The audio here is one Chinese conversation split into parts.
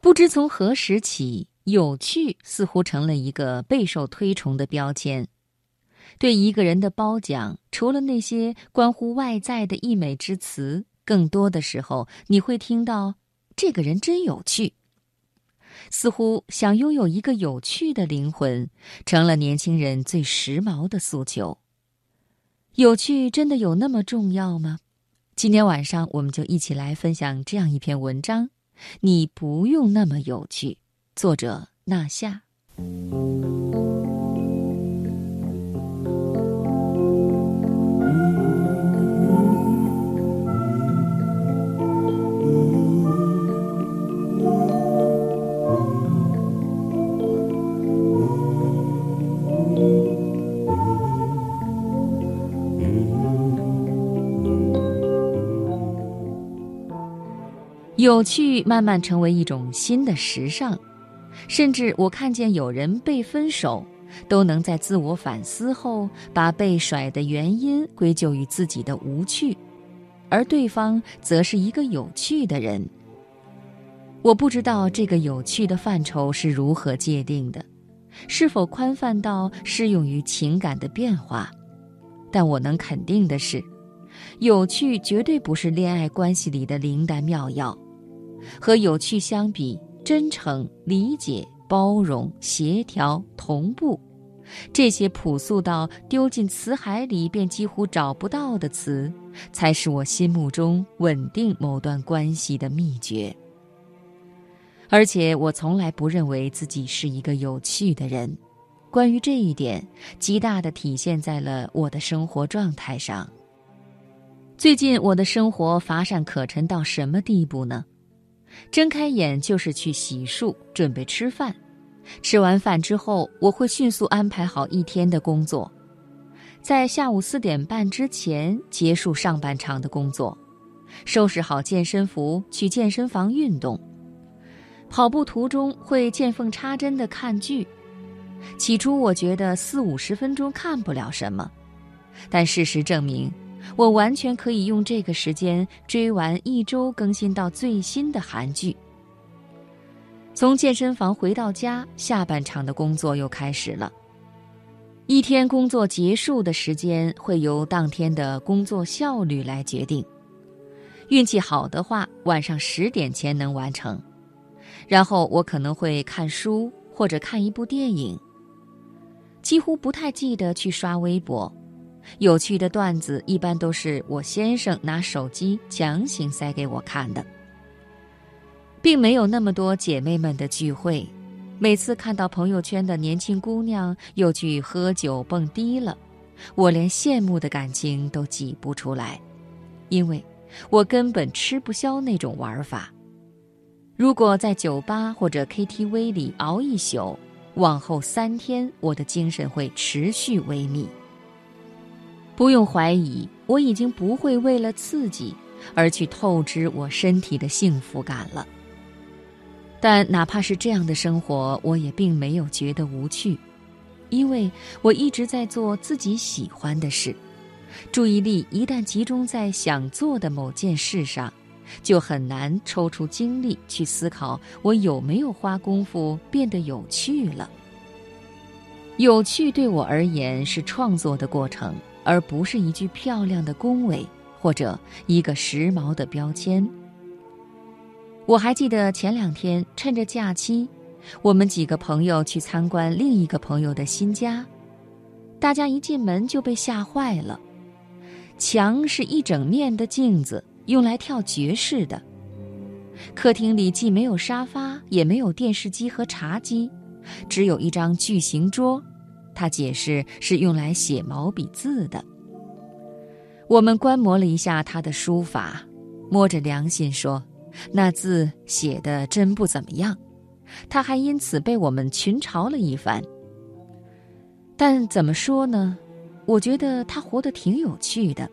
不知从何时起，有趣似乎成了一个备受推崇的标签。对一个人的褒奖，除了那些关乎外在的溢美之词，更多的时候你会听到“这个人真有趣”。似乎想拥有一个有趣的灵魂，成了年轻人最时髦的诉求。有趣真的有那么重要吗？今天晚上我们就一起来分享这样一篇文章：你不用那么有趣。作者纳夏。有趣慢慢成为一种新的时尚，甚至我看见有人被分手，都能在自我反思后把被甩的原因归咎于自己的无趣，而对方则是一个有趣的人。我不知道这个有趣的范畴是如何界定的，是否宽泛到适用于情感的变化，但我能肯定的是，有趣绝对不是恋爱关系里的灵丹妙药。和有趣相比，真诚、理解、包容、协调、同步，这些朴素到丢进词海里便几乎找不到的词，才是我心目中稳定某段关系的秘诀。而且，我从来不认为自己是一个有趣的人。关于这一点，极大的体现在了我的生活状态上。最近，我的生活乏善可陈到什么地步呢？睁开眼就是去洗漱，准备吃饭。吃完饭之后，我会迅速安排好一天的工作，在下午四点半之前结束上半场的工作，收拾好健身服去健身房运动。跑步途中会见缝插针的看剧。起初我觉得四五十分钟看不了什么，但事实证明。我完全可以用这个时间追完一周更新到最新的韩剧。从健身房回到家，下半场的工作又开始了。一天工作结束的时间会由当天的工作效率来决定。运气好的话，晚上十点前能完成。然后我可能会看书或者看一部电影。几乎不太记得去刷微博。有趣的段子一般都是我先生拿手机强行塞给我看的，并没有那么多姐妹们的聚会。每次看到朋友圈的年轻姑娘又去喝酒蹦迪了，我连羡慕的感情都挤不出来，因为我根本吃不消那种玩法。如果在酒吧或者 KTV 里熬一宿，往后三天我的精神会持续萎靡。不用怀疑，我已经不会为了刺激而去透支我身体的幸福感了。但哪怕是这样的生活，我也并没有觉得无趣，因为我一直在做自己喜欢的事。注意力一旦集中在想做的某件事上，就很难抽出精力去思考我有没有花功夫变得有趣了。有趣对我而言是创作的过程。而不是一句漂亮的恭维，或者一个时髦的标签。我还记得前两天趁着假期，我们几个朋友去参观另一个朋友的新家，大家一进门就被吓坏了。墙是一整面的镜子，用来跳爵士的。客厅里既没有沙发，也没有电视机和茶几，只有一张巨型桌。他解释是用来写毛笔字的。我们观摩了一下他的书法，摸着良心说，那字写的真不怎么样。他还因此被我们群嘲了一番。但怎么说呢？我觉得他活得挺有趣的。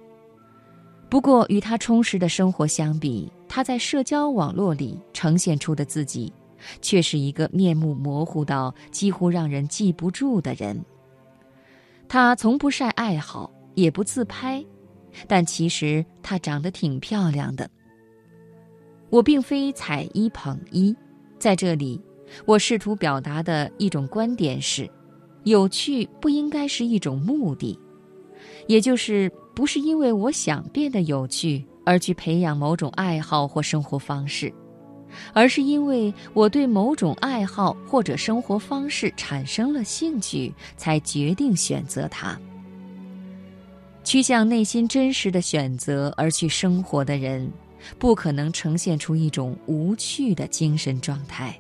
不过与他充实的生活相比，他在社交网络里呈现出的自己，却是一个面目模糊到几乎让人记不住的人。她从不晒爱好，也不自拍，但其实她长得挺漂亮的。我并非踩一捧一，在这里，我试图表达的一种观点是：有趣不应该是一种目的，也就是不是因为我想变得有趣而去培养某种爱好或生活方式，而是因为我对某种爱好或者生活方式产生了兴趣，才决定选择它。趋向内心真实的选择而去生活的人，不可能呈现出一种无趣的精神状态。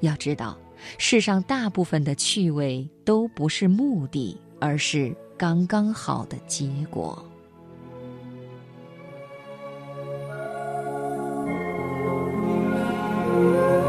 要知道，世上大部分的趣味都不是目的，而是刚刚好的结果。you.